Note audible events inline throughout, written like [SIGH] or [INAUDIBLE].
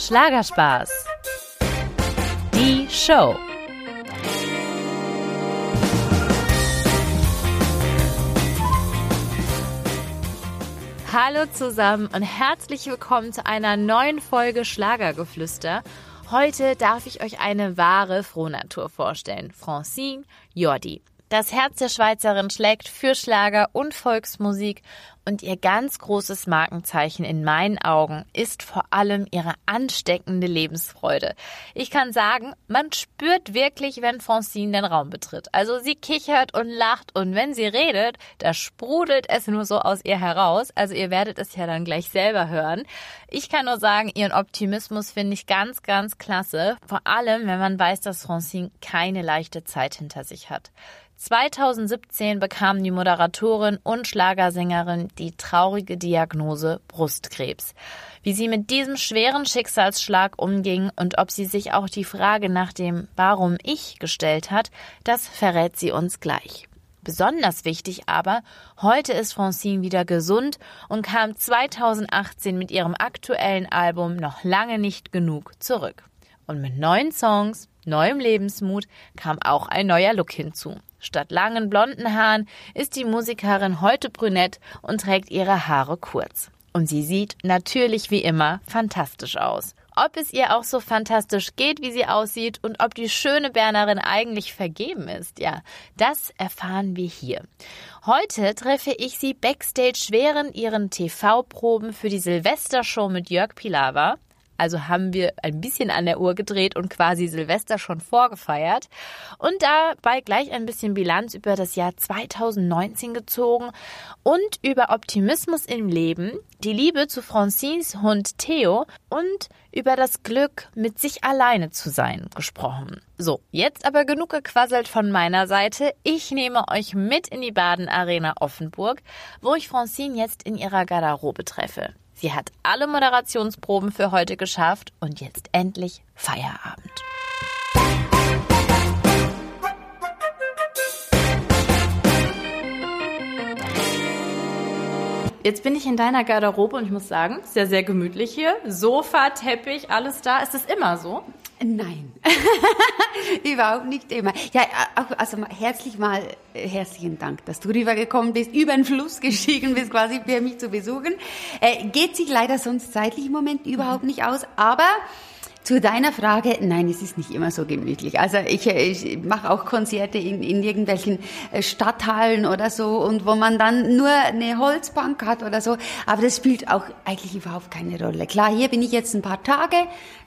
Schlagerspaß. Die Show. Hallo zusammen und herzlich willkommen zu einer neuen Folge Schlagergeflüster. Heute darf ich euch eine wahre Frohnatur vorstellen. Francine Jordi. Das Herz der Schweizerin schlägt für Schlager und Volksmusik und ihr ganz großes Markenzeichen in meinen Augen ist vor allem ihre ansteckende Lebensfreude. Ich kann sagen, man spürt wirklich, wenn Francine den Raum betritt. Also sie kichert und lacht und wenn sie redet, da sprudelt es nur so aus ihr heraus. Also ihr werdet es ja dann gleich selber hören. Ich kann nur sagen, ihren Optimismus finde ich ganz, ganz klasse. Vor allem, wenn man weiß, dass Francine keine leichte Zeit hinter sich hat. 2017 bekam die Moderatorin und Schlagersängerin die traurige Diagnose Brustkrebs. Wie sie mit diesem schweren Schicksalsschlag umging und ob sie sich auch die Frage nach dem Warum ich gestellt hat, das verrät sie uns gleich. Besonders wichtig aber, heute ist Francine wieder gesund und kam 2018 mit ihrem aktuellen Album noch lange nicht genug zurück. Und mit neuen Songs, neuem Lebensmut kam auch ein neuer Look hinzu. Statt langen blonden Haaren ist die Musikerin heute brünett und trägt ihre Haare kurz. Und sie sieht natürlich wie immer fantastisch aus. Ob es ihr auch so fantastisch geht, wie sie aussieht und ob die schöne Bernerin eigentlich vergeben ist, ja, das erfahren wir hier. Heute treffe ich sie backstage während ihren TV-Proben für die Silvestershow mit Jörg Pilawa. Also haben wir ein bisschen an der Uhr gedreht und quasi Silvester schon vorgefeiert. Und dabei gleich ein bisschen Bilanz über das Jahr 2019 gezogen und über Optimismus im Leben, die Liebe zu Francines Hund Theo und über das Glück, mit sich alleine zu sein, gesprochen. So, jetzt aber genug gequasselt von meiner Seite. Ich nehme euch mit in die Baden-Arena Offenburg, wo ich Francine jetzt in ihrer Garderobe treffe. Sie hat alle Moderationsproben für heute geschafft und jetzt endlich Feierabend. Jetzt bin ich in deiner Garderobe und ich muss sagen, sehr, sehr gemütlich hier. Sofa, Teppich, alles da. Ist das immer so? Nein, [LAUGHS] überhaupt nicht immer. Ja, auch, also herzlich mal, äh, herzlichen Dank, dass du rübergekommen bist, über den Fluss gestiegen bist, quasi für mich zu besuchen. Äh, geht sich leider sonst zeitlich im Moment überhaupt nicht aus, aber zu deiner Frage, nein, es ist nicht immer so gemütlich. Also ich, ich mache auch Konzerte in, in irgendwelchen äh, Stadthallen oder so und wo man dann nur eine Holzbank hat oder so. Aber das spielt auch eigentlich überhaupt keine Rolle. Klar, hier bin ich jetzt ein paar Tage.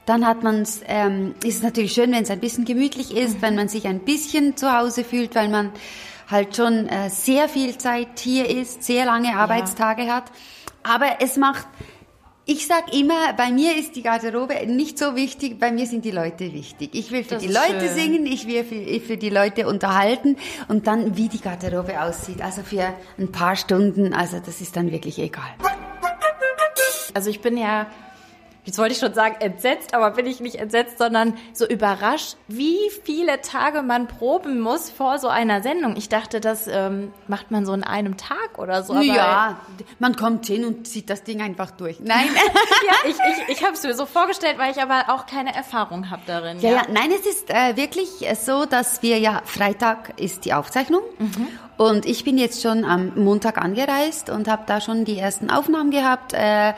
Dann hat man ähm, ist es natürlich schön, wenn es ein bisschen gemütlich ist, wenn man sich ein bisschen zu Hause fühlt, weil man halt schon äh, sehr viel Zeit hier ist, sehr lange Arbeitstage ja. hat. Aber es macht ich sag immer, bei mir ist die Garderobe nicht so wichtig, bei mir sind die Leute wichtig. Ich will für das die Leute schön. singen, ich will für, für, die Leute unterhalten und dann, wie die Garderobe aussieht. Also für ein paar Stunden, also das ist dann wirklich egal. Also ich bin ja jetzt wollte ich schon sagen entsetzt, aber bin ich nicht entsetzt, sondern so überrascht, wie viele Tage man proben muss vor so einer Sendung. Ich dachte, das ähm, macht man so in einem Tag oder so. ja, man kommt hin und zieht das Ding einfach durch. Nein. [LAUGHS] ja, ich, ich, ich habe es mir so vorgestellt, weil ich aber auch keine Erfahrung habe darin. Ja, ja, nein, es ist äh, wirklich so, dass wir ja, Freitag ist die Aufzeichnung mhm. und ich bin jetzt schon am Montag angereist und habe da schon die ersten Aufnahmen gehabt. Äh,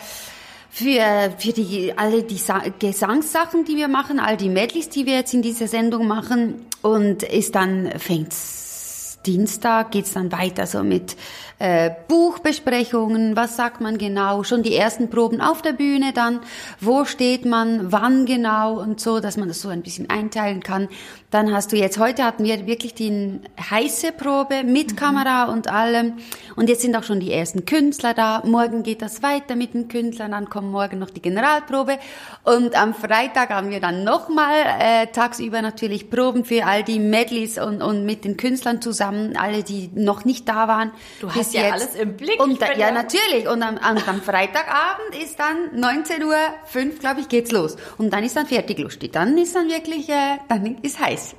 für, für die, alle die Sa Gesangssachen, die wir machen, all die Medleys, die wir jetzt in dieser Sendung machen. Und ist dann, fängt's Dienstag, geht's dann weiter so mit äh, Buchbesprechungen, was sagt man genau, schon die ersten Proben auf der Bühne dann, wo steht man, wann genau und so, dass man das so ein bisschen einteilen kann. Dann hast du jetzt, heute hatten wir wirklich die heiße Probe mit mhm. Kamera und allem. Und jetzt sind auch schon die ersten Künstler da. Morgen geht das weiter mit den Künstlern. Dann kommt morgen noch die Generalprobe. Und am Freitag haben wir dann nochmal äh, tagsüber natürlich Proben für all die Medleys und, und mit den Künstlern zusammen, alle, die noch nicht da waren. Du hast ja jetzt. alles im Blick. Und da, ja, natürlich. Und am, am Freitagabend ist dann 19 Uhr, 5, glaube ich, geht's los. Und dann ist dann fertig lustig. Dann ist dann wirklich, äh, dann ist heiß.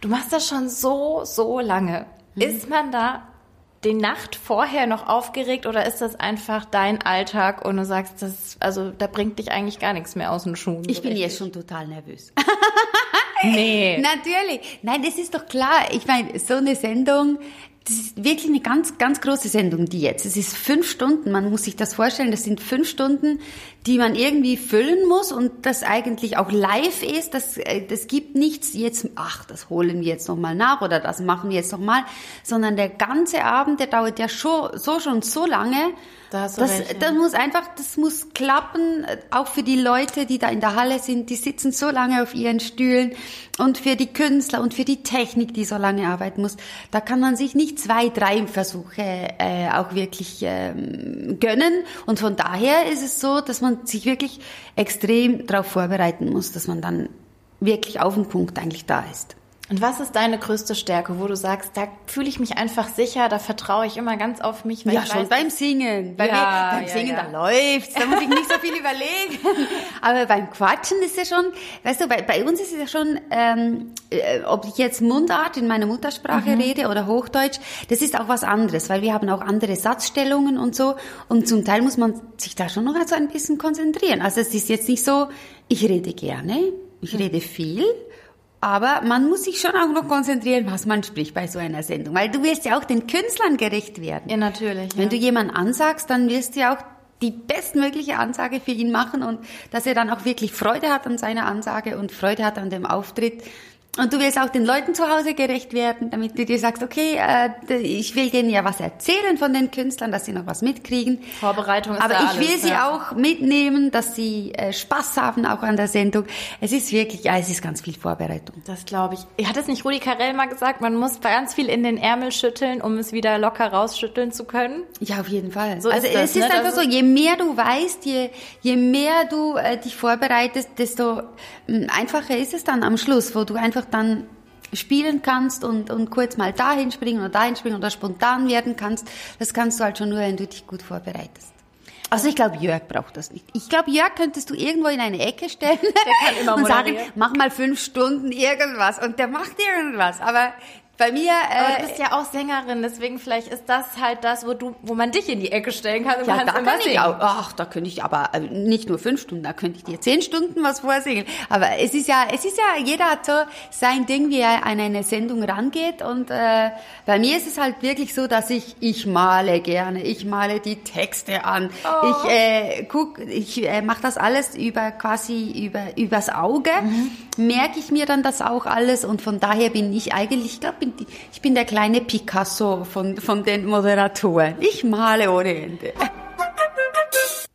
Du machst das schon so, so lange. Mhm. Ist man da die Nacht vorher noch aufgeregt oder ist das einfach dein Alltag und du sagst, das, also da bringt dich eigentlich gar nichts mehr aus den Schuhen? Ich bin jetzt schon total nervös. nee. [LAUGHS] Natürlich. Nein, das ist doch klar. Ich meine, so eine Sendung, das ist wirklich eine ganz, ganz große Sendung, die jetzt. Es ist fünf Stunden, man muss sich das vorstellen, das sind fünf Stunden, die man irgendwie füllen muss und das eigentlich auch live ist. Das, äh, das gibt nichts jetzt, ach, das holen wir jetzt nochmal nach oder das machen wir jetzt nochmal, sondern der ganze Abend, der dauert ja schon, so schon so lange. Da hast du das, recht, ja. das muss einfach, das muss klappen, auch für die Leute, die da in der Halle sind, die sitzen so lange auf ihren Stühlen und für die Künstler und für die Technik, die so lange arbeiten muss. Da kann man sich nicht zwei, drei Versuche äh, auch wirklich ähm, gönnen und von daher ist es so, dass man sich wirklich extrem darauf vorbereiten muss, dass man dann wirklich auf den Punkt eigentlich da ist. Und was ist deine größte Stärke, wo du sagst, da fühle ich mich einfach sicher, da vertraue ich immer ganz auf mich? Ja, ich schon weiß, beim Singen. Bei Ja, mir, beim ja, Singen, ja. da läuft's, da muss ich nicht so viel überlegen. [LAUGHS] Aber beim Quatschen ist ja schon, weißt du, bei, bei uns ist es ja schon, ähm, äh, ob ich jetzt Mundart in meiner Muttersprache Mhm. rede oder Hochdeutsch, das ist auch was anderes, weil wir haben auch andere Satzstellungen und so. Und zum Teil muss man sich da schon noch so ein bisschen konzentrieren. Also es ist jetzt nicht so, ich rede gerne, ich rede viel. Aber man muss sich schon auch noch konzentrieren, was man spricht bei so einer Sendung. Weil du wirst ja auch den Künstlern gerecht werden. Ja, natürlich. Wenn ja. du jemanden ansagst, dann wirst du ja auch die bestmögliche Ansage für ihn machen und dass er dann auch wirklich Freude hat an seiner Ansage und Freude hat an dem Auftritt. Und du willst auch den Leuten zu Hause gerecht werden, damit du dir sagst, okay, äh, ich will denen ja was erzählen von den Künstlern, dass sie noch was mitkriegen. Vorbereitung ist Aber ich alles, will sie ja. auch mitnehmen, dass sie äh, Spaß haben auch an der Sendung. Es ist wirklich, ja, es ist ganz viel Vorbereitung. Das glaube ich. Hat es nicht Rudi Carell mal gesagt, man muss ganz viel in den Ärmel schütteln, um es wieder locker rausschütteln zu können? Ja, auf jeden Fall. So also ist das, es ist ne? einfach Das so, je mehr du weißt, je, je mehr du äh, dich vorbereitest, desto mh, einfacher ist es dann am Schluss, wo du einfach dann spielen kannst und, und kurz mal dahin springen oder dahin springen oder spontan werden kannst. Das kannst du halt schon nur, wenn du dich gut vorbereitest. Also ich glaube, Jörg braucht das nicht. Ich glaube, Jörg könntest du irgendwo in eine Ecke stellen kann immer [LAUGHS] und sagen, mach mal fünf Stunden irgendwas. Und der macht irgendwas. Aber bei mir... Aber Äh, du bist ja auch Sängerin, deswegen vielleicht ist das halt das, wo du, wo man dich in die Ecke stellen kann und Ja, kannst da immer kann ich auch. Ach, da könnte ich aber äh, nicht nur fünf Stunden, da könnte ich dir zehn Stunden was vorsingen. Aber es ist ja, es ist ja, jeder hat so sein Ding, wie er an eine Sendung rangeht. Und äh, bei mir ist es halt wirklich so, dass ich ich male gerne, ich male die Texte an, ich äh, guck, ich äh, mache das alles über quasi über übers Auge, merke ich mir dann das auch alles und von daher bin ich eigentlich, ich glaube, bin die- ich bin der kleine Picasso von von den Moderatoren. Ich male ohne Ende.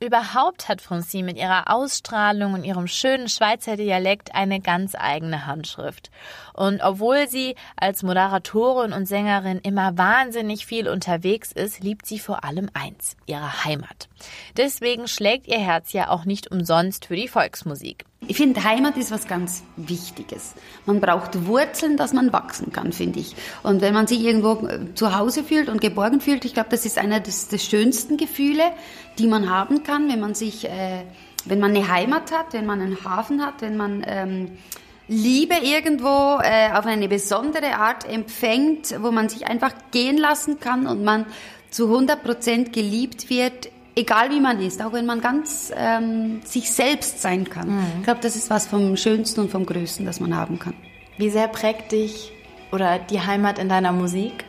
Überhaupt hat Francine mit ihrer Ausstrahlung und ihrem schönen Schweizer Dialekt eine ganz eigene Handschrift. Und obwohl sie als Moderatorin und Sängerin immer wahnsinnig viel unterwegs ist, liebt sie vor allem eins, ihre Heimat. Deswegen schlägt ihr Herz ja auch nicht umsonst für die Volksmusik. Ich finde, Heimat ist was ganz Wichtiges. Man braucht Wurzeln, dass man wachsen kann, finde ich. Und wenn man sich irgendwo äh, zu Hause fühlt und geborgen fühlt, ich glaube, das ist einer des, des schönsten Gefühle, die man haben kann, wenn man sich, äh, wenn man eine Heimat hat, wenn man einen Hafen hat, wenn man ähm, Liebe irgendwo äh, auf eine besondere Art empfängt, wo man sich einfach gehen lassen kann und man zu 100 Prozent geliebt wird, egal wie man ist, auch wenn man ganz ähm, sich selbst sein kann. Ich glaube, das ist was vom Schönsten und vom Größten, das man haben kann. Wie sehr prägt dich oder die Heimat in deiner Musik?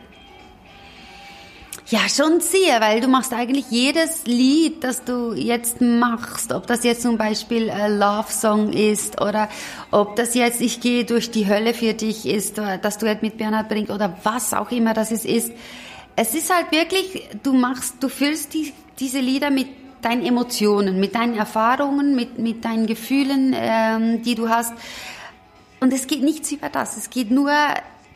Ja, schon sehr, weil du machst eigentlich jedes Lied, das du jetzt machst, ob das jetzt zum Beispiel ein Love Song ist oder ob das jetzt Ich gehe durch die Hölle für dich ist, oder das Duett mit Bernhard Brink oder was auch immer das es ist. Es ist halt wirklich, du machst, du füllst die, diese Lieder mit deinen Emotionen, mit deinen Erfahrungen, mit, mit deinen Gefühlen, ähm, die du hast. Und es geht nichts über das. Es geht nur,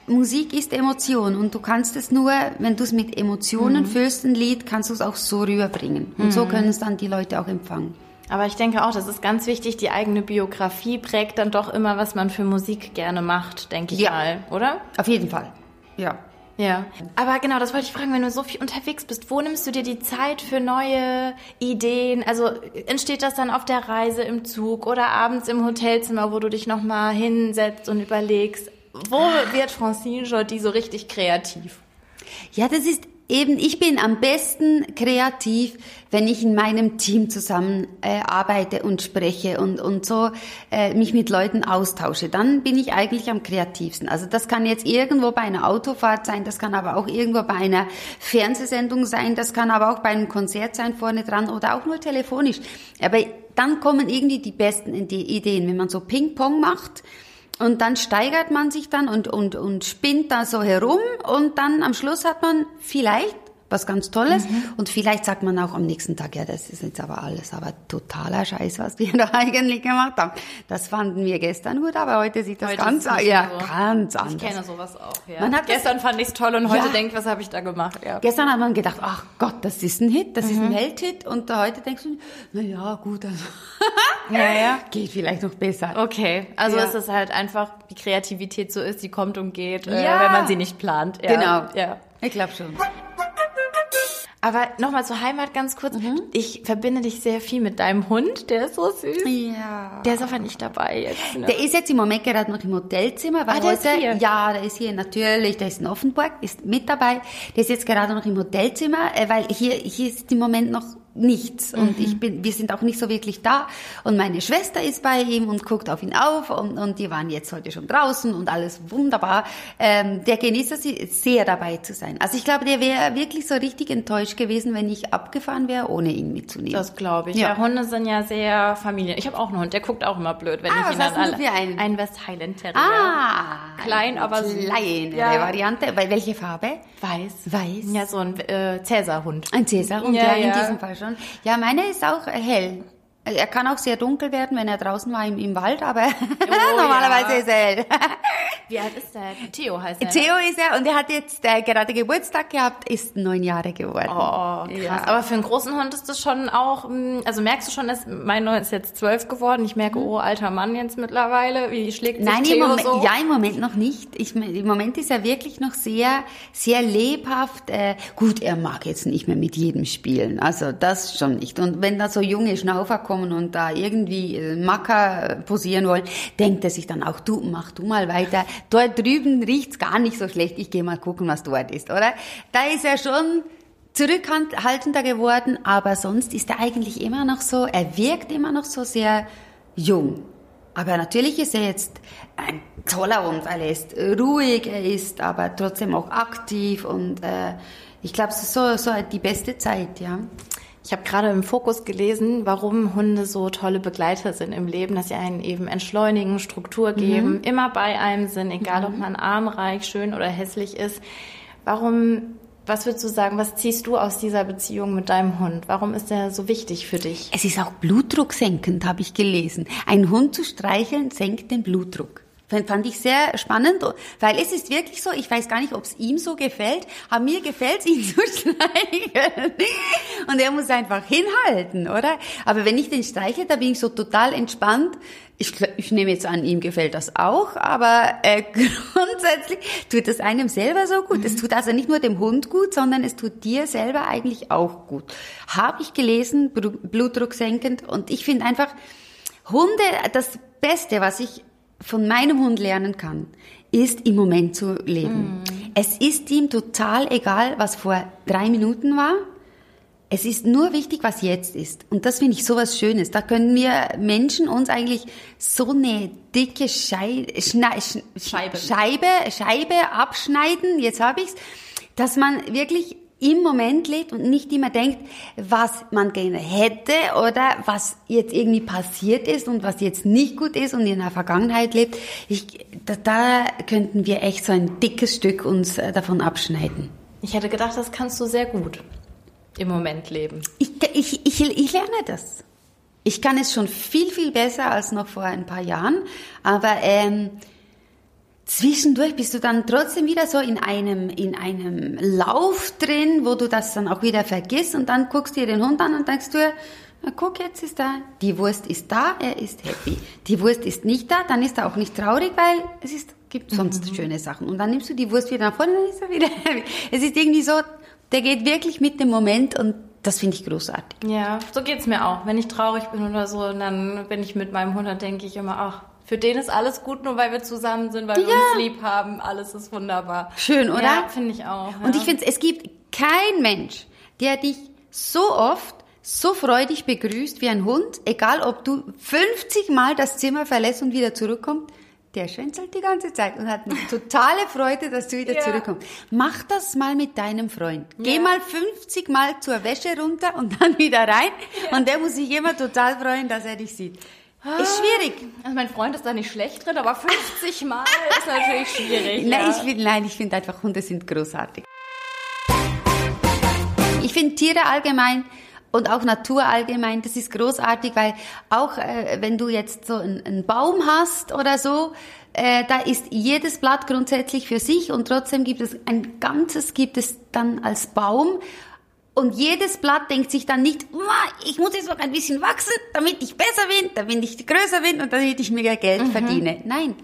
Musik ist Emotion und du kannst es nur, wenn du es mit Emotionen füllst, ein Lied, kannst du es auch so rüberbringen. Und so können es dann die Leute auch empfangen. Aber ich denke auch, das ist ganz wichtig, die eigene Biografie prägt dann doch immer, was man für Musik gerne macht, denke ich Ja. mal, oder? Auf jeden Fall. Ja. Ja. Aber genau, das wollte ich fragen, wenn du so viel unterwegs bist, wo nimmst du dir die Zeit für neue Ideen? Also entsteht das dann auf der Reise im Zug oder abends im Hotelzimmer, wo du dich nochmal hinsetzt und überlegst, wo wird Francine Jordi so richtig kreativ? Ja, das ist eben, ich bin am besten kreativ, wenn ich in meinem Team zusammen äh, arbeite und spreche und, und so äh, mich mit Leuten austausche. Dann bin ich eigentlich am kreativsten. Also das kann jetzt irgendwo bei einer Autofahrt sein, das kann aber auch irgendwo bei einer Fernsehsendung sein, das kann aber auch bei einem Konzert sein vorne dran oder auch nur telefonisch. Aber dann kommen irgendwie die besten Ideen, wenn man so Ping-Pong macht. Und dann steigert man sich dann und, und, und spinnt da so herum und dann am Schluss hat man vielleicht was ganz Tolles. Mhm. Und vielleicht sagt man auch am nächsten Tag, ja, das ist jetzt aber alles, aber totaler Scheiß, was wir [LAUGHS] da eigentlich gemacht haben. Das fanden wir gestern gut, aber heute sieht das heute ganz, ja, so. ganz anders. Ich kenne sowas auch, ja. Man hat gestern das, fand ich es toll und heute ja. denkt, was habe ich da gemacht, ja. Gestern hat man gedacht, ach Gott, das ist ein Hit, das mhm. ist ein mhm. Welthit und heute denkst du, na ja, gut, also. ja, ja. [LAUGHS] Geht vielleicht noch besser. Okay. Also ja. es ist halt einfach, die Kreativität so ist, die kommt und geht, äh, ja. äh, wenn man sie nicht plant. Ja. Genau. Ja. Ich glaube schon. Aber nochmal zur Heimat ganz kurz. Mhm. Ich verbinde dich sehr viel mit deinem Hund, der ist so süß. Ja. Der ist aber nicht dabei jetzt. Ne? Der ist jetzt im Moment gerade noch im Hotelzimmer, weil ah, der heute, ist hier. ja, der ist hier natürlich, der ist in Offenburg, ist mit dabei. Der ist jetzt gerade noch im Hotelzimmer, äh, weil hier, hier ist im Moment noch nichts. Und mhm. ich bin, wir sind auch nicht so wirklich da. Und meine Schwester ist bei ihm und guckt auf ihn auf und, und die waren jetzt heute schon draußen und alles wunderbar. Ähm, der genießt es sehr dabei zu sein. Also ich glaube, der wäre wirklich so richtig enttäuscht gewesen, wenn ich abgefahren wäre, ohne ihn mitzunehmen. Das glaube ich. Ja. ja. Hunde sind ja sehr Familien. Ich habe auch einen Hund, der guckt auch immer blöd, wenn ah, ich ihn dann alle. Einen? Ein West Highland Terrier. Ah, klein, aber kleine ja. Variante. Welche Farbe? Weiß. Weiß. Ja, so ein äh, Cäsarhund. Ein Cäsarhund, ja, ja, in diesem Fall schon. Ja, meine ist auch hell. Er kann auch sehr dunkel werden, wenn er draußen war im, im Wald, aber oh, [LAUGHS] normalerweise ja. ist er. Wie alt ist der? Theo heißt er. Theo ist er und er hat jetzt äh, gerade Geburtstag gehabt, ist neun Jahre geworden. Oh, krass. Ja. Aber für einen großen Hund ist das schon auch, mm, also merkst du schon, dass mein Neun ist jetzt zwölf geworden. Ich merke, mhm. oh, alter Mann jetzt mittlerweile. Wie schlägt sich Nein, Theo im Moment, so? ja, im Moment noch nicht. Ich, Im Moment ist er wirklich noch sehr, sehr lebhaft. Äh, gut, er mag jetzt nicht mehr mit jedem spielen. Also das schon nicht. Und wenn da so junge Schnaufer kommen und da irgendwie äh, Macker posieren wollen, denkt er sich dann auch, du, mach du mal weiter. Dort drüben riecht's gar nicht so schlecht, ich gehe mal gucken, was dort ist, oder? Da ist er schon zurückhaltender geworden, aber sonst ist er eigentlich immer noch so, er wirkt immer noch so sehr jung. Aber natürlich ist er jetzt ein toller Hund, weil er ist ruhig, er ist aber trotzdem auch aktiv und äh, ich glaube, es ist so, so die beste Zeit, ja. Ich habe gerade im Fokus gelesen, warum Hunde so tolle Begleiter sind im Leben, dass sie einen eben entschleunigen, Struktur geben, mhm. immer bei einem sind, egal mhm. ob man armreich, schön oder hässlich ist. Warum, was würdest du sagen, was ziehst du aus dieser Beziehung mit deinem Hund? Warum ist er so wichtig für dich? Es ist auch blutdrucksenkend, habe ich gelesen. Ein Hund zu streicheln senkt den Blutdruck. Fand ich sehr spannend, weil es ist wirklich so, ich weiß gar nicht, ob es ihm so gefällt, aber mir gefällt es, ihn [LAUGHS] zu streicheln. Und er muss einfach hinhalten, oder? Aber wenn ich den streichle, da bin ich so total entspannt. Ich, ich nehme jetzt an, ihm gefällt das auch, aber äh, [LAUGHS] grundsätzlich tut es einem selber so gut. Mhm. Es tut also nicht nur dem Hund gut, sondern es tut dir selber eigentlich auch gut. Habe ich gelesen, Blutdruck senkend. Und ich finde einfach, Hunde, das Beste, was ich von meinem Hund lernen kann, ist im Moment zu leben. Mm. Es ist ihm total egal, was vor drei Minuten war. Es ist nur wichtig, was jetzt ist. Und das finde ich so was Schönes. Da können wir Menschen uns eigentlich so eine dicke Schei Schne Scheibe. Scheibe, Scheibe abschneiden, jetzt habe ich's, dass man wirklich im Moment lebt und nicht immer denkt, was man gerne hätte oder was jetzt irgendwie passiert ist und was jetzt nicht gut ist und in der Vergangenheit lebt. Ich, da, da könnten wir echt so ein dickes Stück uns äh, davon abschneiden. Ich hätte gedacht, das kannst du sehr gut im Moment leben. Ich, ich, ich, ich lerne das. Ich kann es schon viel, viel besser als noch vor ein paar Jahren, aber ähm, zwischendurch bist du dann trotzdem wieder so in einem, in einem Lauf drin, wo du das dann auch wieder vergisst und dann guckst du dir den Hund an und denkst du, na guck, jetzt ist er, die Wurst ist da, er ist happy. Die Wurst ist nicht da, dann ist er auch nicht traurig, weil es ist, gibt sonst mhm. schöne Sachen. Und dann nimmst du die Wurst wieder nach vorne, dann ist er wieder [LAUGHS] happy. Es ist irgendwie so, der geht wirklich mit dem Moment und das finde ich großartig. Ja, so geht's mir auch. Wenn ich traurig bin oder so, dann bin ich mit meinem Hund, dann denke ich immer, ach, für den ist alles gut, nur weil wir zusammen sind, weil ja. wir uns lieb haben. Alles ist wunderbar. Schön, oder? Ja, finde ich auch. Ja. Und ich finde, es gibt kein Mensch, der dich so oft so freudig begrüßt wie ein Hund, egal ob du 50 Mal das Zimmer verlässt und wieder zurückkommst, der schwänzelt die ganze Zeit und hat eine [LAUGHS] totale Freude, dass du wieder ja. zurückkommst. Mach das mal mit deinem Freund. Geh ja. mal 50 Mal zur Wäsche runter und dann [LAUGHS] wieder rein. Ja. Und der muss sich immer total freuen, dass er dich sieht. Ist schwierig. Also mein Freund ist da nicht schlecht drin, aber 50 Mal ist natürlich schwierig. [LAUGHS] Nein, ich find, nein, ich finde einfach, Hunde sind großartig. Ich finde Tiere allgemein und auch Natur allgemein, das ist großartig, weil auch äh, wenn du jetzt so einen, einen Baum hast oder so, äh, da ist jedes Blatt grundsätzlich für sich und trotzdem gibt es ein ganzes, gibt es dann als Baum. Und jedes Blatt denkt sich dann nicht, ich muss jetzt noch ein bisschen wachsen, damit ich besser bin, damit ich größer bin und damit ich mehr Geld mhm. verdiene. Nein,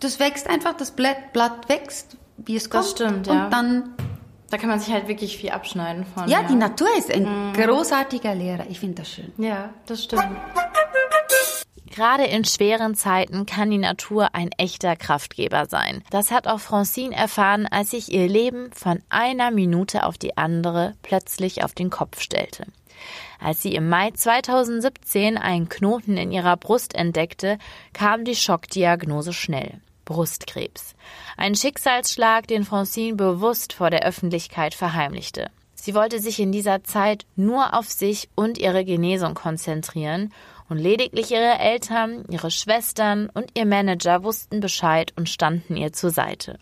das wächst einfach, das Blatt, Blatt wächst, wie es kommt. Das stimmt, ja. Und dann da kann man sich halt wirklich viel abschneiden von. Ja, ja. die Natur ist ein mhm. großartiger Lehrer. Ich finde das schön. Ja, das stimmt. Gerade in schweren Zeiten kann die Natur ein echter Kraftgeber sein. Das hat auch Francine erfahren, als sich ihr Leben von einer Minute auf die andere plötzlich auf den Kopf stellte. Als sie im Mai 2017 einen Knoten in ihrer Brust entdeckte, kam die Schockdiagnose schnell. Brustkrebs. Ein Schicksalsschlag, den Francine bewusst vor der Öffentlichkeit verheimlichte. Sie wollte sich in dieser Zeit nur auf sich und ihre Genesung konzentrieren und lediglich ihre Eltern, ihre Schwestern und ihr Manager wussten Bescheid und standen ihr zur Seite.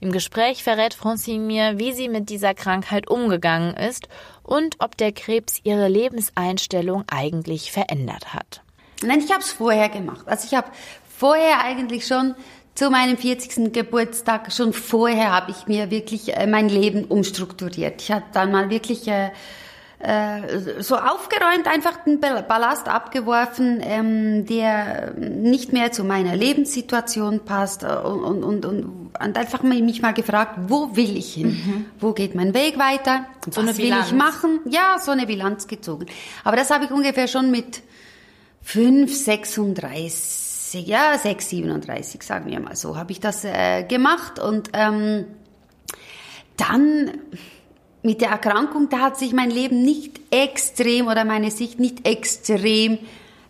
Im Gespräch verrät Francine mir, wie sie mit dieser Krankheit umgegangen ist und ob der Krebs ihre Lebenseinstellung eigentlich verändert hat. Nein, ich habe es vorher gemacht. Also ich habe vorher eigentlich schon zu meinem 40. Geburtstag, schon vorher habe ich mir wirklich äh, mein Leben umstrukturiert. Ich habe dann mal wirklich äh, äh, so aufgeräumt, einfach den Ballast abgeworfen, ähm, der nicht mehr zu meiner Lebenssituation passt und, und, und, und einfach mich mal gefragt, wo will ich hin? Mhm. Wo geht mein Weg weiter? So Was will ich machen? Ja, so eine Bilanz gezogen. Aber das habe ich ungefähr schon mit 5, 36 30, ja, 6, 37, sagen wir mal so, habe ich das äh, gemacht und ähm, dann mit der Erkrankung, da hat sich mein Leben nicht extrem oder meine Sicht nicht extrem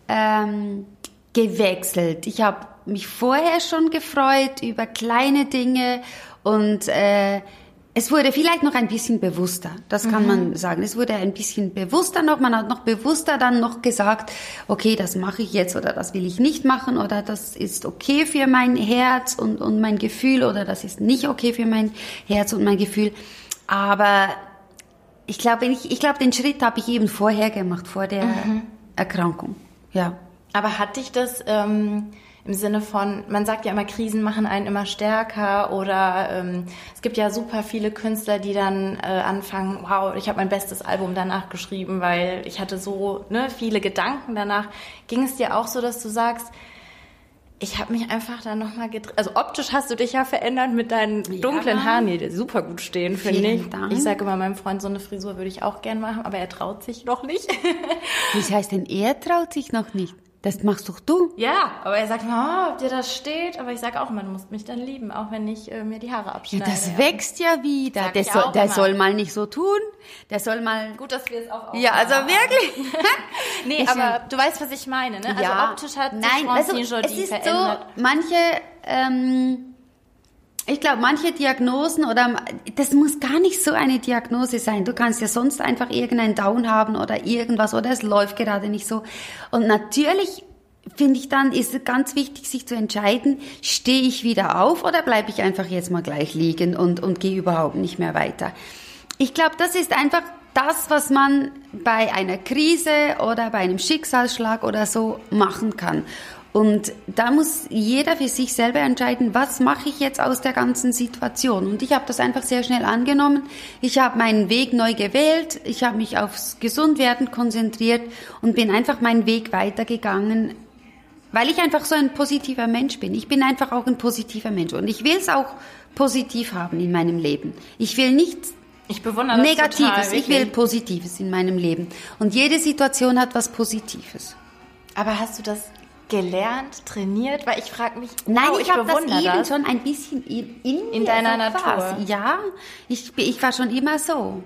ähm, gewechselt. Ich habe mich vorher schon gefreut über kleine Dinge und äh, es wurde vielleicht noch ein bisschen bewusster, das kann mhm. man sagen. Es wurde ein bisschen bewusster noch, man hat noch bewusster dann noch gesagt, okay, das mache ich jetzt oder das will ich nicht machen oder das ist okay für mein Herz und, und mein Gefühl oder das ist nicht okay für mein Herz und mein Gefühl. Aber ich glaube, ich, ich glaube, den Schritt habe ich eben vorher gemacht, vor der mhm. Erkrankung. Ja. Aber hat dich das ähm, im Sinne von, man sagt ja immer, Krisen machen einen immer stärker oder ähm, es gibt ja super viele Künstler, die dann äh, anfangen, wow, ich habe mein bestes Album danach geschrieben, weil ich hatte so ne, viele Gedanken danach. Ging es dir auch so, dass du sagst, ich habe mich einfach dann nochmal gedreht. Also optisch hast du dich ja verändert mit deinen dunklen ja. Haaren, die super gut stehen, finde ich. Dank. Ich sage immer meinem Freund, so eine Frisur würde ich auch gern machen, aber er traut sich noch nicht. Wie heißt denn, er traut sich noch nicht? Das machst doch du. Ja, aber er sagt immer, oh, ob dir das steht. Aber ich sage auch, man muss mich dann lieben, auch wenn ich äh, mir die Haare abschneide. Ja, das wächst ja wieder. Der soll, der soll mal nicht so tun. Der soll mal. Gut, dass wir es auch. Ja, also wirklich. [LAUGHS] nee, ich aber du weißt, was ich meine, ne? Also ja. optisch hat Nein, sich also, es ist verändert. so, manche. Ähm, ich glaube, manche Diagnosen oder das muss gar nicht so eine Diagnose sein. Du kannst ja sonst einfach irgendeinen Down haben oder irgendwas oder es läuft gerade nicht so. Und natürlich finde ich dann, ist es ganz wichtig, sich zu entscheiden, stehe ich wieder auf oder bleibe ich einfach jetzt mal gleich liegen und, und gehe überhaupt nicht mehr weiter. Ich glaube, das ist einfach das, was man bei einer Krise oder bei einem Schicksalsschlag oder so machen kann. Und da muss jeder für sich selber entscheiden, was mache ich jetzt aus der ganzen Situation. Und ich habe das einfach sehr schnell angenommen. Ich habe meinen Weg neu gewählt. Ich habe mich aufs Gesundwerden konzentriert und bin einfach meinen Weg weitergegangen, weil ich einfach so ein positiver Mensch bin. Ich bin einfach auch ein positiver Mensch und ich will es auch positiv haben in meinem Leben. Ich will nichts ich bewundere das Negatives, total, ich will Positives in meinem Leben. Und jede Situation hat was Positives. Aber hast du das gelernt, trainiert? Weil ich frage mich, Nein, wow, ich, habe das eben das. schon ein bisschen in, in, In deiner Natur. quasi. Ja, ich, ich war schon immer so.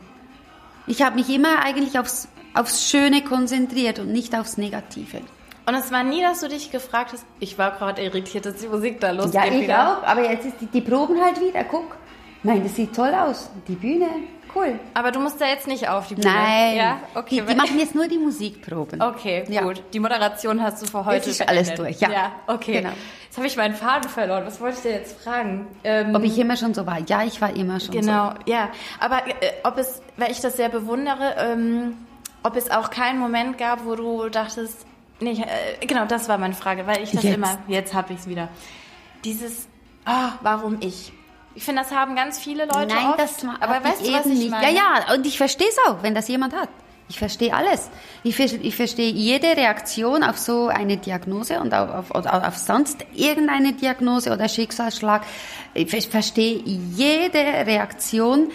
Ich habe mich immer eigentlich aufs, aufs Schöne konzentriert und nicht aufs Negative. Und es war nie, dass du dich gefragt hast, ich war gerade irritiert, dass die Musik da losgeht Ja, ich wieder. auch. Aber jetzt ist die, die proben halt wieder. Guck. Nein, das sieht toll aus. Die Bühne, cool. Aber du musst da jetzt nicht auf die Bühne. Nein. Ja, okay. Die, die machen jetzt nur die Musikproben. Okay, Ja. gut. Die Moderation hast du für heute ist alles durch, ja. Ja, okay. Genau. Jetzt habe ich meinen Faden verloren. Was wollte ich dir jetzt fragen? Ähm, Ob ich immer schon so war? Ja, ich war immer schon Genau, ja. Aber äh, ob es, weil ich das sehr bewundere, ähm, ob es auch keinen Moment gab, wo du dachtest, nee, äh, genau, das war meine Frage, weil ich das Jetzt. immer, jetzt habe ich es wieder. Dieses, ah, warum ich? Ich finde, das haben ganz viele. Leute Nein, oft, das aber weißt du, was ich nicht. meine? Ja, ja, und ich verstehe es auch, wenn das jemand hat. Ich verstehe alles. Ich, ich verstehe jede Reaktion auf so eine Diagnose und auf, auf, auf sonst irgendeine Diagnose oder Schicksalsschlag. Ich ver- verstehe jede Reaktion.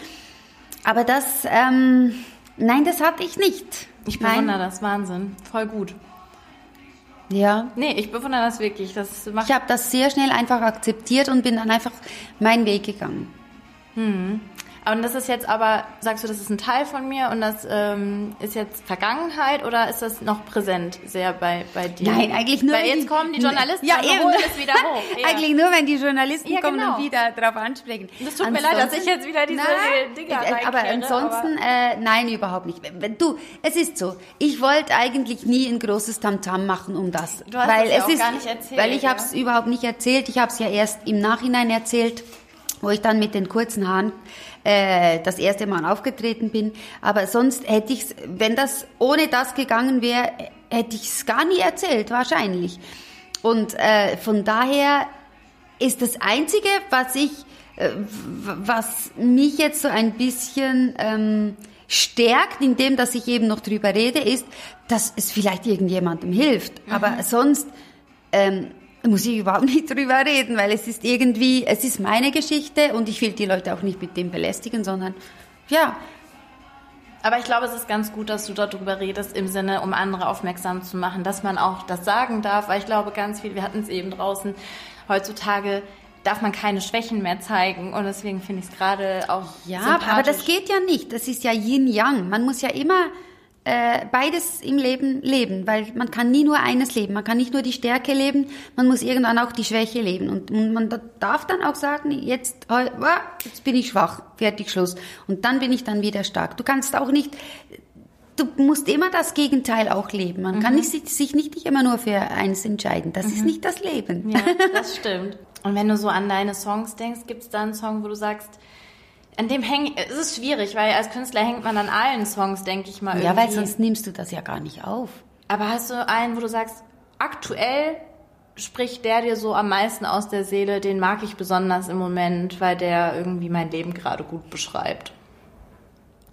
Aber das, ähm, nein, das hatte ich nicht. Ich nein. bewundere das, Wahnsinn. Voll gut. Ja. Nee, ich bewundere das wirklich. Das macht Ich habe das sehr schnell einfach akzeptiert und bin dann einfach meinen Weg gegangen. Und das ist jetzt aber, sagst du, das ist ein Teil von mir und das ähm, ist jetzt Vergangenheit oder ist das noch präsent sehr bei, bei dir? Nein, eigentlich nur. Weil wenn jetzt kommen die Journalisten ja, und eben. holen es wieder hoch. Ja. [LAUGHS] eigentlich nur, wenn die Journalisten Ja, kommen genau. und wieder darauf ansprechen. Das tut mir leid, dass ich jetzt wieder diese nein, Dinger äh, Aber reinkehre, ansonsten, äh, nein, überhaupt nicht. Du, es ist so. Ich wollte eigentlich nie ein großes Tamtam machen um das. Du hast weil das ja es auch ist, gar nicht erzählt, Weil ich ja. habe es überhaupt nicht erzählt. Ich habe es ja erst im Nachhinein erzählt wo ich dann mit den kurzen Haaren äh, das erste Mal aufgetreten bin. Aber sonst hätte ich wenn das ohne das gegangen wäre, hätte ich es gar nie erzählt, wahrscheinlich. Und äh, von daher ist das Einzige, was ich, äh, was mich jetzt so ein bisschen ähm, stärkt, indem dass ich eben noch drüber rede, ist, dass es vielleicht irgendjemandem hilft. Aber sonst ähm, muss ich überhaupt nicht drüber reden, weil es ist irgendwie, es ist meine Geschichte und ich will die Leute auch nicht mit dem belästigen, sondern ja, Aber ich glaube, es ist ganz gut, dass du darüber redest, im Sinne, um andere aufmerksam zu machen, dass man auch das sagen darf, weil ich glaube, ganz viel, wir hatten es eben draußen, heutzutage darf man keine Schwächen mehr zeigen und deswegen finde ich es gerade auch Ja, aber das geht ja nicht. Das ist ja Yin-Yang. Man muss ja immer äh, beides im Leben leben, weil man kann nie nur eines leben. Man kann nicht nur die Stärke leben, man muss irgendwann auch die Schwäche leben. Und, und man da- darf dann auch sagen, jetzt, jetzt bin ich schwach, fertig, Schluss. Und dann bin ich dann wieder stark. Du kannst auch nicht, du musst immer das Gegenteil auch leben. Man kann nicht, sich- sich nicht immer nur für eins entscheiden. Das ist nicht das Leben. Ja, das stimmt. Und wenn du so an deine Songs denkst, gibt es da einen Song, wo du sagst, an dem hängt, es ist schwierig, weil als Künstler hängt man an allen Songs, denke ich mal. Ja, irgendwie. weil sonst nimmst du das ja gar nicht auf. Aber hast du einen, wo du sagst, aktuell spricht der dir so am meisten aus der Seele, den mag ich besonders im Moment, weil der irgendwie mein Leben gerade gut beschreibt.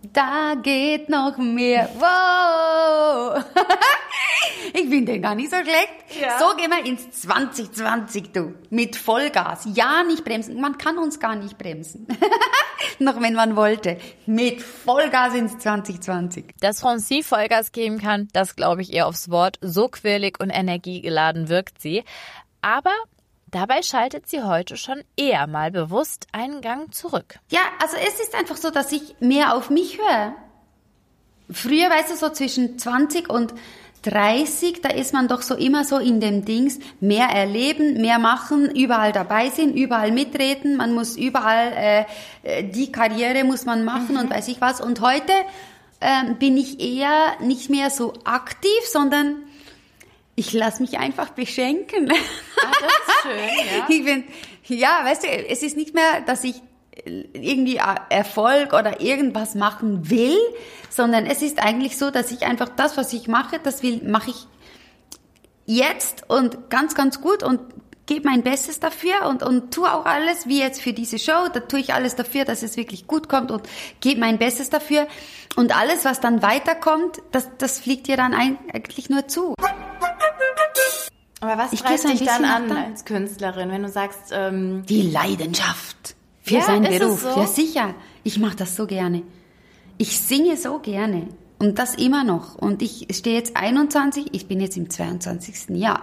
Da geht noch mehr. Wow! [LAUGHS] ich finde den gar nicht so schlecht. Ja. So gehen wir ins 2020, du. Mit Vollgas. Ja, nicht bremsen. Man kann uns gar nicht bremsen. [LAUGHS] noch wenn man wollte. Mit Vollgas ins 2020. Dass Francie Vollgas geben kann, das glaube ich ihr aufs Wort. So quirlig und energiegeladen wirkt sie. Aber dabei schaltet sie heute schon eher mal bewusst einen Gang zurück. Ja, also es ist einfach so, dass ich mehr auf mich höre. Früher, weißt du, so zwischen 20 und 30, da ist man doch so immer so in dem Dings, mehr erleben, mehr machen, überall dabei sind, überall mitreden, man muss überall, äh, äh, die Karriere muss man machen und weiß ich was. Und heute ähm, bin ich eher nicht mehr so aktiv, sondern ich lasse mich einfach beschenken. Ah, das ist schön, [LAUGHS] ja. Ich bin, ja, weißt du, es ist nicht mehr, dass ich irgendwie Erfolg oder irgendwas machen will, sondern es ist eigentlich so, dass ich einfach das, was ich mache, das will, mache ich jetzt und ganz, ganz gut und gebe mein Bestes dafür und, und tue auch alles, wie jetzt für diese Show, da tue ich alles dafür, dass es wirklich gut kommt und gebe mein Bestes dafür. Und alles, was dann weiterkommt, das, das fliegt dir dann eigentlich nur zu. Aber was Ich treibt dich dann an nach da- als Künstlerin, wenn du sagst, ähm, Die Leidenschaft für Ja, seinen Beruf. so? Ja, sicher. Ich mache das so gerne. Ich singe so gerne. Und das immer noch. Und ich stehe jetzt 21, ich bin jetzt im 22. Jahr.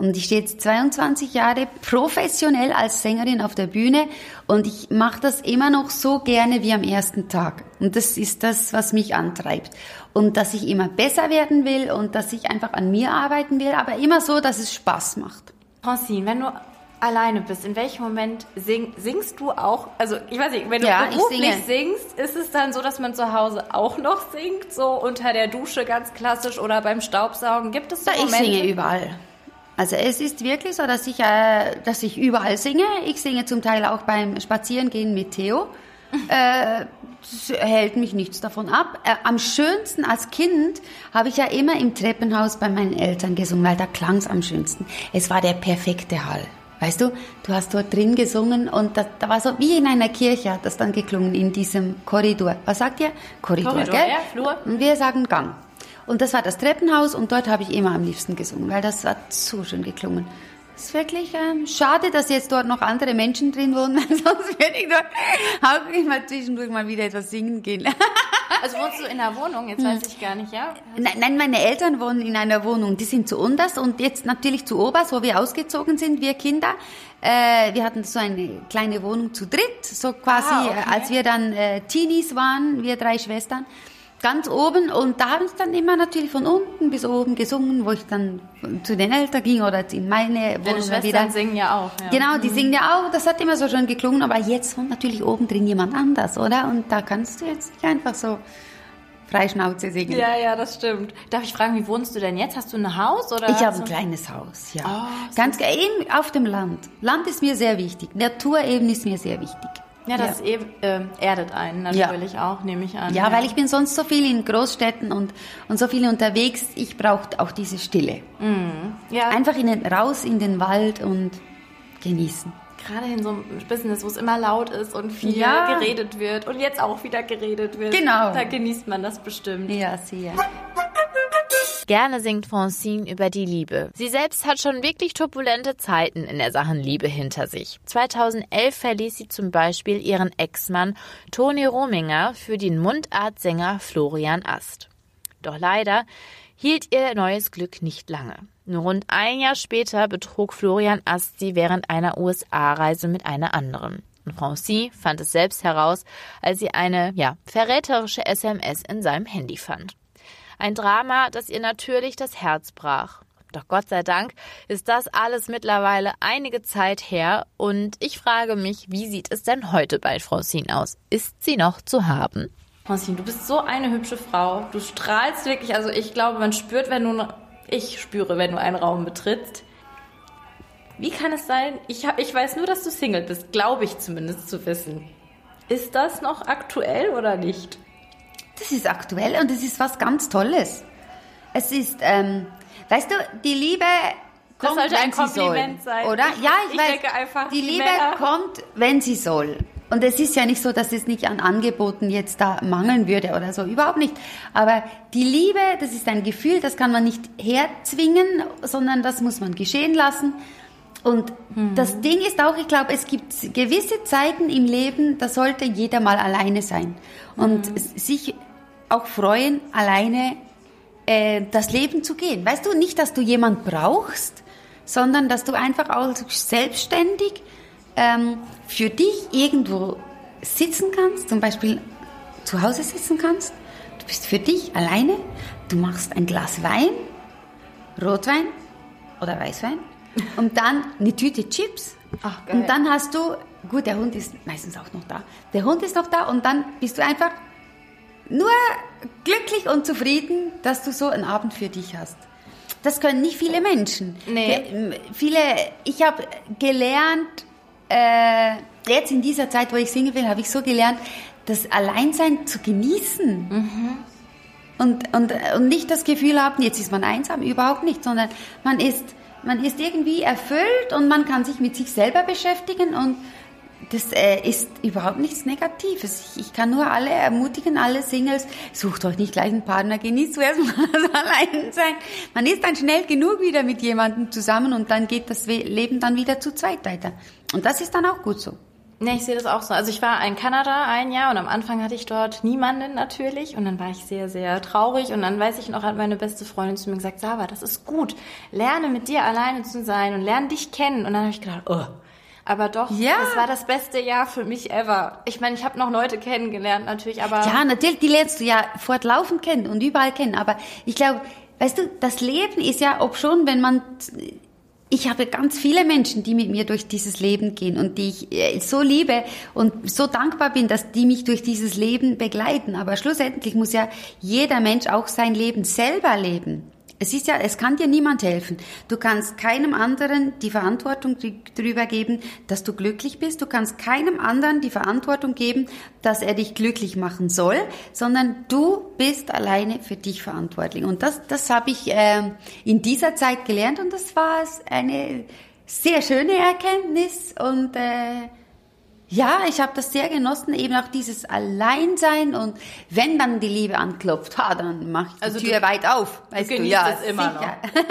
Und ich stehe jetzt 22 Jahre professionell als Sängerin auf der Bühne und ich mache das immer noch so gerne wie am ersten Tag. Und das ist das, was mich antreibt. Und dass ich immer besser werden will und dass ich einfach an mir arbeiten will, aber immer so, dass es Spaß macht. Francine, wenn du alleine bist, in welchem Moment sing, singst du auch? Also ich weiß nicht, wenn du Ja, ich beruflich singst, ist es dann so, dass man zu Hause auch noch singt, so unter der Dusche ganz klassisch oder beim Staubsaugen? Gibt es so ich Momente? singe überall. Also es ist wirklich so, dass ich, äh, dass ich überall singe. Ich singe zum Teil auch beim Spazierengehen mit Theo. [LAUGHS] äh, es hält mich nichts davon ab. Äh, am schönsten als Kind habe ich ja immer im Treppenhaus bei meinen Eltern gesungen, weil da klang es am schönsten. Es war der perfekte Hall. Weißt du, du hast dort drin gesungen und da, da war so wie in einer Kirche hat das dann geklungen in diesem Korridor. Was sagt ihr? Korridor, Korridor, gell? ja, Flur. Und wir sagen Gang. Und das war das Treppenhaus und dort habe ich immer am liebsten gesungen, weil das hat so schön geklungen. Es ist wirklich ähm, schade, dass jetzt dort noch andere Menschen drin wohnen, [LAUGHS] sonst würde ich dort auch immer zwischendurch mal wieder etwas singen gehen. [LAUGHS] Also wohnst du in der Wohnung? Jetzt weiß ich gar nicht, ja? Nein, nein, meine Eltern wohnen in einer Wohnung, die sind zu Unders und jetzt natürlich zu Obers, wo wir ausgezogen sind, wir Kinder. Äh, wir hatten so eine kleine Wohnung zu dritt, so quasi, Ah, okay. äh, als wir dann äh, Teenies waren, wir drei Schwestern, ganz oben und da haben sie dann immer natürlich von unten bis oben gesungen, wo ich dann zu den Eltern ging oder in meine Deine Wohnung Schwestern wieder. singen ja auch. Ja. Genau, die singen ja auch, das hat immer so schön geklungen, aber jetzt wohnt natürlich oben drin jemand anders, oder? Und da kannst du jetzt nicht einfach so Freischnauze singen. Ja, ja, das stimmt. Darf ich fragen, wie wohnst du denn jetzt? Hast du ein Haus oder? Ich habe ein kleines Haus, ja. Oh, Ganz eben auf dem Land. Land ist mir sehr wichtig. Natur eben ist mir sehr wichtig. Ja, das eben, äh, erdet einen natürlich auch, nehme ich an. Ja, weil ich bin sonst so viel in Großstädten und, und so viel unterwegs. Ich brauche auch diese Stille. ja, Einfach in den, raus in den Wald und genießen. Gerade in so einem Business, wo es immer laut ist und viel Ja. geredet wird und jetzt auch wieder geredet wird. Genau. Da genießt man das bestimmt. Ja, sehr. Gerne singt Francine über die Liebe. Sie selbst hat schon wirklich turbulente Zeiten in der Sachen Liebe hinter sich. 2011 verließ sie zum Beispiel ihren Ex-Mann Toni Rominger für den Mundartsänger Florian Ast. Doch leider hielt ihr neues Glück nicht lange. Rund ein Jahr später betrug Florian Ast sie während einer USA-Reise mit einer anderen. Und Francine fand es selbst heraus, als sie eine, ja, verräterische SMS in seinem Handy fand. Ein Drama, das ihr natürlich das Herz brach. Doch Gott sei Dank ist das alles mittlerweile einige Zeit her und ich frage mich, wie sieht es denn heute bei Francine aus? Ist sie noch zu haben? Francine, du bist so eine hübsche Frau. Du strahlst wirklich, also ich glaube, man spürt, wenn du, ich spüre, wenn du einen Raum betrittst. Wie kann es sein? Ich, hab, ich weiß nur, dass du Single bist, glaube ich zumindest zu wissen. Ist das noch aktuell oder nicht? Das ist aktuell und es ist was ganz Tolles. Es ist, ähm, weißt du, die Liebe Das kommt, sollte wenn ein sie Kompliment soll. sein. Oder? Ja, ich, ich weiß. denke einfach, die die Liebe Männer- kommt, wenn sie soll. Und es ist ja nicht so, dass es nicht an Angeboten jetzt da mangeln würde oder so, überhaupt nicht. Aber die Liebe, das ist ein Gefühl, das kann man nicht herzwingen, sondern das muss man geschehen lassen. Und Mhm. das Ding ist auch, ich glaube, es gibt gewisse Zeiten im Leben, da sollte jeder mal alleine sein und s- sich auch freuen, alleine äh, das Leben zu gehen. Weißt du, nicht, dass du jemand brauchst, sondern dass du einfach auch selbstständig ähm, für dich irgendwo sitzen kannst, zum Beispiel zu Hause sitzen kannst. Du bist für dich alleine, du machst ein Glas Wein, Rotwein oder Weißwein [LAUGHS] und dann eine Tüte Chips. Ach, und dann hast du, gut, der Hund ist meistens auch noch da. Der Hund ist noch da und dann bist du einfach nur glücklich und zufrieden, dass du so einen Abend für dich hast. Das können nicht viele Menschen. Nee. Viele, ich habe gelernt, äh, jetzt in dieser Zeit, wo ich Single bin, habe ich so gelernt, das Alleinsein zu genießen. Und, und, und nicht das Gefühl haben, jetzt ist man einsam, überhaupt nicht, sondern man ist, man ist irgendwie erfüllt und man kann sich mit sich selber beschäftigen und das äh, ist überhaupt nichts Negatives. Ich, ich kann nur alle ermutigen, alle Singles, sucht euch nicht gleich einen Partner, genießt zuerst mal [LAUGHS] das Alleinsein. Man ist dann schnell genug wieder mit jemandem zusammen und dann geht das Leben dann wieder zu zweit weiter. Und das ist dann auch gut so. Nee, ich sehe das auch so. Also ich war in Kanada ein Jahr und am Anfang hatte ich dort niemanden natürlich und dann war ich sehr, sehr traurig und dann weiß ich noch, hat meine beste Freundin zu mir gesagt, Sava, das ist gut. Lerne mit dir alleine zu sein und lerne dich kennen. Und dann habe ich gedacht, oh. Aber doch, ja. es war das beste Jahr für mich ever. Ich meine, ich habe noch Leute kennengelernt natürlich, aber... Ja, natürlich, die lernst du ja fortlaufend kennen und überall kennen. Aber ich glaube, weißt du, das Leben ist ja, ob schon, wenn man ich habe ganz viele Menschen, die mit mir durch dieses Leben gehen und die ich äh, so liebe und so dankbar bin, dass die mich durch dieses Leben begleiten. Aber schlussendlich muss ja jeder Mensch auch sein Leben selber leben. Es ist ja, es kann dir niemand helfen. Du kannst keinem anderen die Verantwortung darüber geben, dass du glücklich bist. Du kannst keinem anderen die Verantwortung geben, dass er dich glücklich machen soll, sondern du bist alleine für dich verantwortlich. Und das, das habe ich äh, in dieser Zeit gelernt und das war eine sehr schöne Erkenntnis und äh, ja, ich habe das sehr genossen, eben auch dieses Alleinsein und wenn dann die Liebe anklopft, ha, dann mach ich die also Tür du, weit auf. Weißt du, ja, das immer sicher. noch.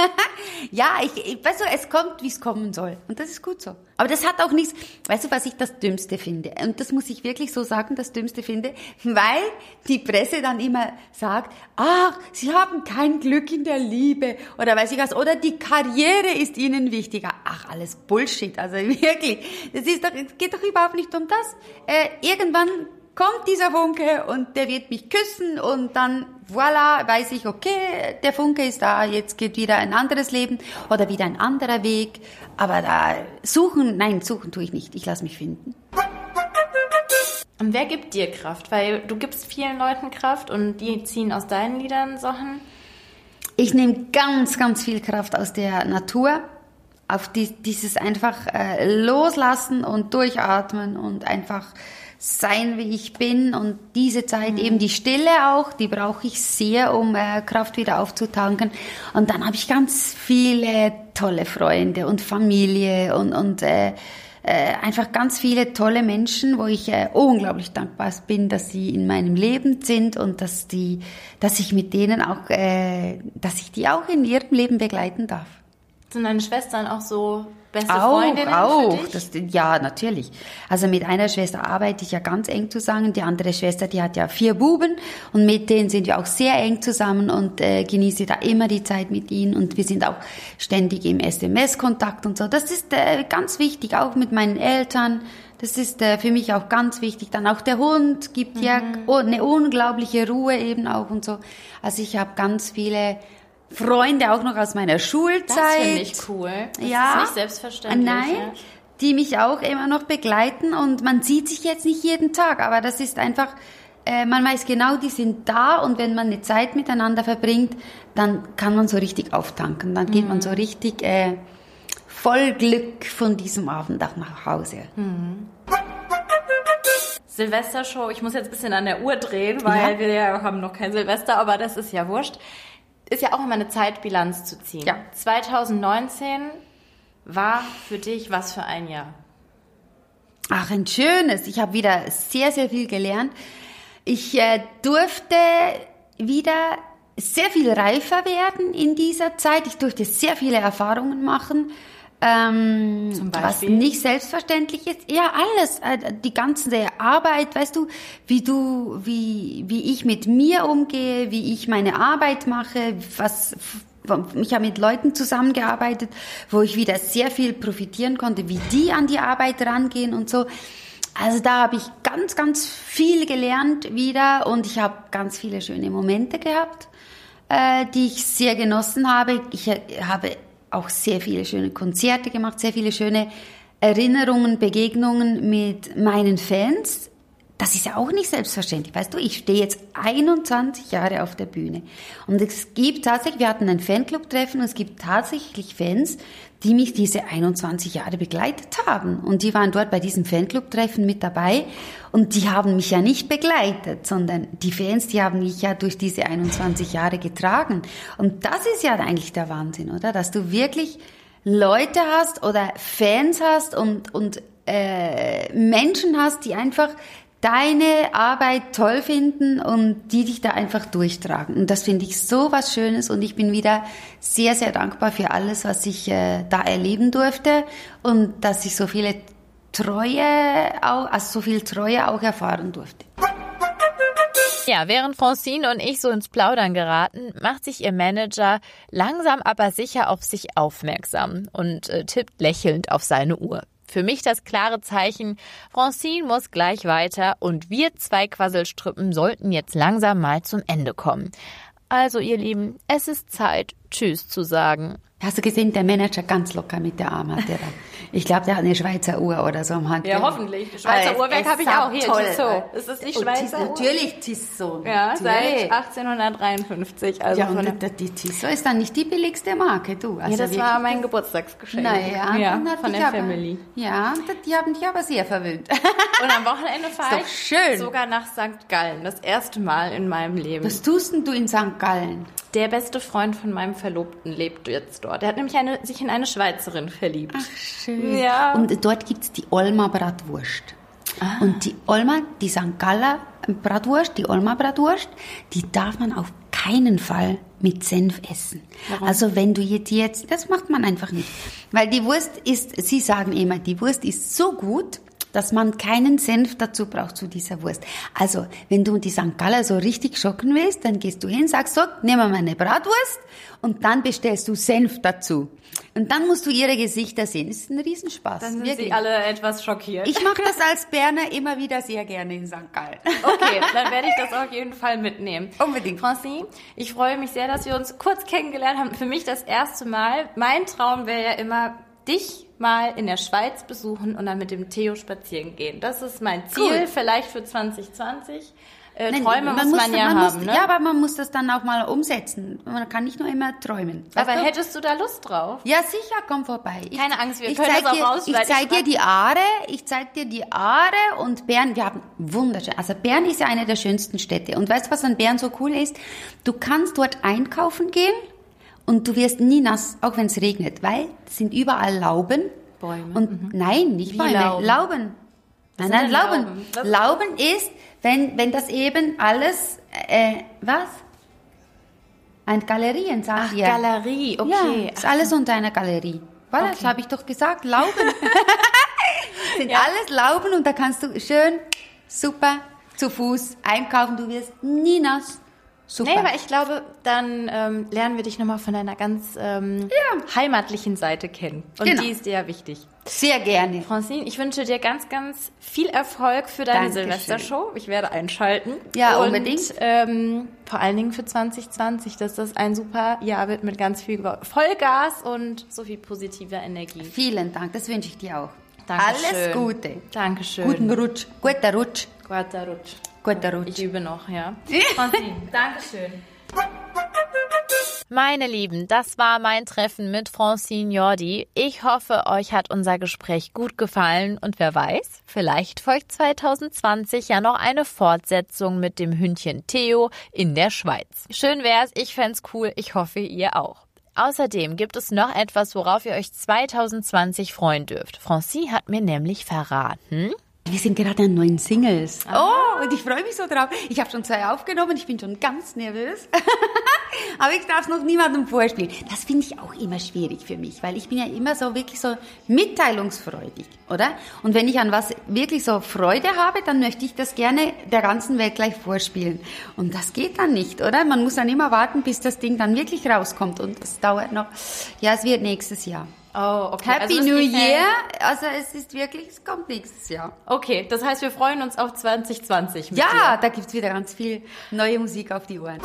[LAUGHS] ja, ich, ich weißt du, es kommt, wie es kommen soll und das ist gut so. Aber das hat auch nichts, weißt du, was ich das Dümmste finde? Und das muss ich wirklich so sagen, das Dümmste finde, weil die Presse dann immer sagt, ach, sie haben kein Glück in der Liebe oder weiß ich was, oder die Karriere ist ihnen wichtiger. Ach, alles Bullshit, also [LAUGHS] wirklich. Das ist doch, es geht doch überhaupt nicht um das. Äh, irgendwann kommt dieser Funke und der wird mich küssen und dann voilà, weiß ich, okay, der Funke ist da, jetzt geht wieder ein anderes Leben oder wieder ein anderer Weg. Aber da suchen, nein, suchen tue ich nicht. Ich lasse mich finden. Und wer gibt dir Kraft? Weil du gibst vielen Leuten Kraft und die ziehen aus deinen Liedern Sachen. Ich nehme ganz, ganz viel Kraft aus der Natur. Auf die, dieses einfach äh, loslassen und durchatmen und einfach sein, wie ich bin. Und diese Zeit, mhm. eben die Stille auch, die brauche ich sehr, um äh, Kraft wieder aufzutanken. Und dann habe ich ganz viele tolle Freunde und Familie und, und äh, äh, einfach ganz viele tolle Menschen, wo ich äh, unglaublich dankbar bin, dass sie in meinem Leben sind und dass die, dass ich mit denen auch, äh, dass ich die auch in ihrem Leben begleiten darf. Sind deine Schwestern auch so beste auch, Freundinnen auch. für dich? Das, ja, natürlich. Also mit einer Schwester arbeite ich ja ganz eng zusammen. Die andere Schwester, die hat ja vier Buben und mit denen sind wir auch sehr eng zusammen und äh, genieße da immer die Zeit mit ihnen und wir sind auch ständig im SMS-Kontakt und so. Das ist äh, ganz wichtig, auch mit meinen Eltern. Das ist äh, für mich auch ganz wichtig. Dann auch der Hund gibt mhm. ja eine unglaubliche Ruhe eben auch und so. Also ich habe ganz viele Freunde auch noch aus meiner Schulzeit. Das finde ich cool. Das ja. ist nicht selbstverständlich. Nein. Ja. Die mich auch immer noch begleiten und man sieht sich jetzt nicht jeden Tag, aber das ist einfach, äh, man weiß genau, die sind da und wenn man eine Zeit miteinander verbringt, dann kann man so richtig auftanken. Dann geht mhm. man so richtig äh, voll Glück von diesem Abend auch nach Hause. Mhm. Silvestershow, ich muss jetzt ein bisschen an der Uhr drehen, weil ja. wir haben noch kein Silvester, aber das ist ja wurscht ist ja auch immer eine Zeitbilanz zu ziehen. Ja. 2019 war für dich was für ein Jahr? Ach, ein schönes. Ich habe wieder sehr, sehr viel gelernt. Ich äh, durfte wieder sehr viel reifer werden in dieser Zeit. Ich durfte sehr viele Erfahrungen machen. Ähm, was nicht selbstverständlich ist. Ja, alles. Äh, die ganze Arbeit, weißt du, wie du, wie, wie ich mit mir umgehe, wie ich meine Arbeit mache, was, ich habe mit Leuten zusammengearbeitet, wo ich wieder sehr viel profitieren konnte, wie die an die Arbeit rangehen und so. Also da habe ich ganz, ganz viel gelernt wieder und ich habe ganz viele schöne Momente gehabt, äh, die ich sehr genossen habe. Ich habe auch sehr viele schöne Konzerte gemacht, sehr viele schöne Erinnerungen, Begegnungen mit meinen Fans. Das ist ja auch nicht selbstverständlich. Weißt du, ich stehe jetzt 21 Jahre auf der Bühne. Und es gibt tatsächlich, wir hatten ein Fanclub-Treffen und es gibt tatsächlich Fans, die mich diese 21 Jahre begleitet haben. Und die waren dort bei diesem Fanclub-Treffen mit dabei. Und die haben mich ja nicht begleitet, sondern die Fans, die haben mich ja durch diese 21 Jahre getragen. Und das ist ja eigentlich der Wahnsinn, oder? Dass du wirklich Leute hast oder Fans hast und, und äh, Menschen hast, die einfach deine Arbeit toll finden und die dich da einfach durchtragen. Und das finde ich so was Schönes und ich bin wieder sehr, sehr dankbar für alles, was ich äh, da erleben durfte und dass ich so viele Treue, auch, also so viel Treue auch erfahren durfte. Ja, während Francine und ich so ins Plaudern geraten, macht sich ihr Manager langsam aber sicher auf sich aufmerksam und äh, tippt lächelnd auf seine Uhr. Für mich das klare Zeichen, Francine muss gleich weiter und wir zwei Quasselstrüppen sollten jetzt langsam mal zum Ende kommen. Also ihr Lieben, es ist Zeit, Tschüss zu sagen. Hast du gesehen, der Manager ganz locker mit der Arm hat der da. Ich glaube, der hat eine Schweizer Uhr oder so am Hand. Ja, hoffentlich. Schweizer Weil Uhrwerk es habe ich auch hier. toll Tissot. Ist das nicht Schweizer Uhr? Natürlich Tissot. Ja, natürlich. seit 1853. Also ja, und der, der, die Tissot ist dann nicht die billigste Marke, du. Also ja, das war mein Geburtstagsgeschenk. Naja, ja, von der aber, Family. Ja, die haben dich aber sehr verwöhnt. [LAUGHS] Und am Wochenende fahre ich schön. sogar nach St. Gallen. Das erste Mal in meinem Leben. Was tust denn du in St. Gallen? Der beste Freund von meinem Verlobten lebt jetzt dort. Er hat nämlich eine, sich in eine Schweizerin verliebt. Schön. Ja. Und dort gibt's die Olma Bratwurst. Und die Olma, die St. Galler Bratwurst, die Olma Bratwurst, die darf man auf keinen Fall mit Senf essen. Also wenn du jetzt, jetzt, das macht man einfach nicht. Weil die Wurst ist, sie sagen immer, die Wurst ist so gut, dass man keinen Senf dazu braucht zu dieser Wurst. Also, wenn du die St. Galler so richtig schocken willst, dann gehst du hin, sagst so, nimm mal meine Bratwurst und dann bestellst du Senf dazu. Und dann musst du ihre Gesichter sehen. Es ist ein Riesenspaß. Dann sind wirklich. sie alle etwas schockiert. Ich mache das als [LAUGHS] Berner immer wieder sehr gerne in St. Gallen. Okay, dann werde ich das [LAUGHS] auf jeden Fall mitnehmen. Unbedingt. Francine, ich freue mich sehr, dass wir uns kurz kennengelernt haben. Für mich das erste Mal. Mein Traum wäre ja immer, dich mal in der Schweiz besuchen und dann mit dem Theo spazieren gehen. Das ist mein Ziel, Cool. vielleicht für 2020. Äh, Nein, Träume muss man ja man haben, muss, ne? Ja, aber man muss das dann auch mal umsetzen. Man kann nicht nur immer träumen. Aber du? hättest du da Lust drauf? Ja, sicher, komm vorbei. Ich, Keine Angst, wir können das auch dir, rausschneiden. Ich zeig Ich dir die Aare, ich zeig dir die Aare und Bern, wir haben wunderschön. Also Bern ist ja eine der schönsten Städte. Und weißt du, was an Bern so cool ist? Du kannst dort einkaufen gehen und du wirst nie nass, auch wenn es regnet, weil es sind überall Lauben. Bäume, Und nein, nicht Wie Bäume, Lauben? Lauben. Nein, nein, Lauben. Lauben? Lauben ist, wenn, wenn das eben alles, äh, was? Ein Galerien, sagen Ach, wir. Galerie, Ja, okay. ist alles unter einer Galerie. Voilà, das habe ich doch gesagt, Lauben. [LAUGHS] [LAUGHS] sind Ja. alles Lauben und da kannst du schön, super, zu Fuß einkaufen. Du wirst nie nass. Super. Nee, aber ich glaube, dann ähm, lernen wir dich nochmal von deiner ganz ähm, heimatlichen Seite kennen. Und Genau. die ist dir ja wichtig. Sehr gerne. Francine, ich wünsche dir ganz, ganz viel Erfolg für deine Dankeschön. Silvestershow. Ich werde einschalten. Ja, Und, unbedingt. Ähm, vor allen Dingen für 2020, dass das ein super Jahr wird mit ganz viel Vollgas und so viel positiver Energie. Vielen Dank, das wünsche ich dir auch. Dankeschön. Alles Gute. Dankeschön. Guten Rutsch. Guter Rutsch. Guter Rutsch. Guter Rutsch. Ich übe noch, ja. [LAUGHS] Francine, Dankeschön. Meine Lieben, das war mein Treffen mit Francine Jordi. Ich hoffe, euch hat unser Gespräch gut gefallen und wer weiß, vielleicht folgt 2020 ja noch eine Fortsetzung mit dem Hündchen Theo in der Schweiz. Schön wär's, ich fänd's cool, ich hoffe ihr auch. Außerdem gibt es noch etwas, worauf ihr euch 2020 freuen dürft. Francine hat mir nämlich verraten, Wir sind gerade an neuen Singles. Oh, und ich freue mich so drauf. Ich habe schon zwei aufgenommen, ich bin schon ganz nervös. [LAUGHS] Aber ich darf es noch niemandem vorspielen. Das finde ich auch immer schwierig für mich, weil ich bin ja immer so wirklich so mitteilungsfreudig, oder? Und wenn ich an was wirklich so Freude habe, dann möchte ich das gerne der ganzen Welt gleich vorspielen. Und das geht dann nicht, oder? Man muss dann immer warten, bis das Ding dann wirklich rauskommt. Und das dauert noch. Ja, es wird nächstes Jahr. Oh, okay. Happy Also New Year. Also es ist wirklich, es kommt nächstes Jahr. Okay, das heißt, wir freuen uns auf 2020 mit Ja, dir. da gibt's wieder ganz viel neue Musik auf die Ohren.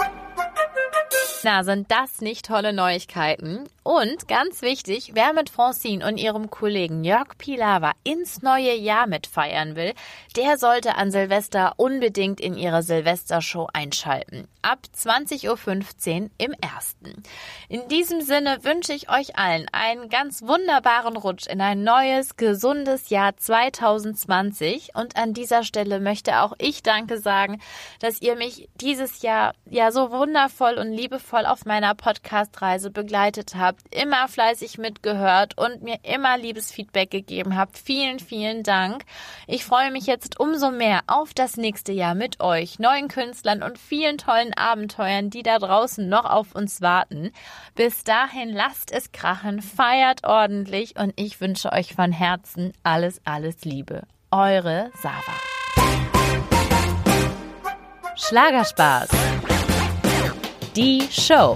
Na, sind das nicht tolle Neuigkeiten? Und ganz wichtig, wer mit Francine und ihrem Kollegen Jörg Pilawa ins neue Jahr mitfeiern will, der sollte an Silvester unbedingt in ihre Silvestershow einschalten. Ab 20.15 Uhr im ersten. In diesem Sinne wünsche ich euch allen einen ganz wunderbaren Rutsch in ein neues, gesundes Jahr 2020. Und an dieser Stelle möchte auch ich Danke sagen, dass ihr mich dieses Jahr ja so wundervoll und liebevoll auf meiner Podcast-Reise begleitet habt, immer fleißig mitgehört und mir immer liebes Feedback gegeben habt. Vielen, vielen Dank. Ich freue mich jetzt umso mehr auf das nächste Jahr mit euch, neuen Künstlern und vielen tollen Abenteuern, die da draußen noch auf uns warten. Bis dahin lasst es krachen, feiert ordentlich und ich wünsche euch von Herzen alles, alles Liebe. Eure Sava. Schlagerspaß. Die Show.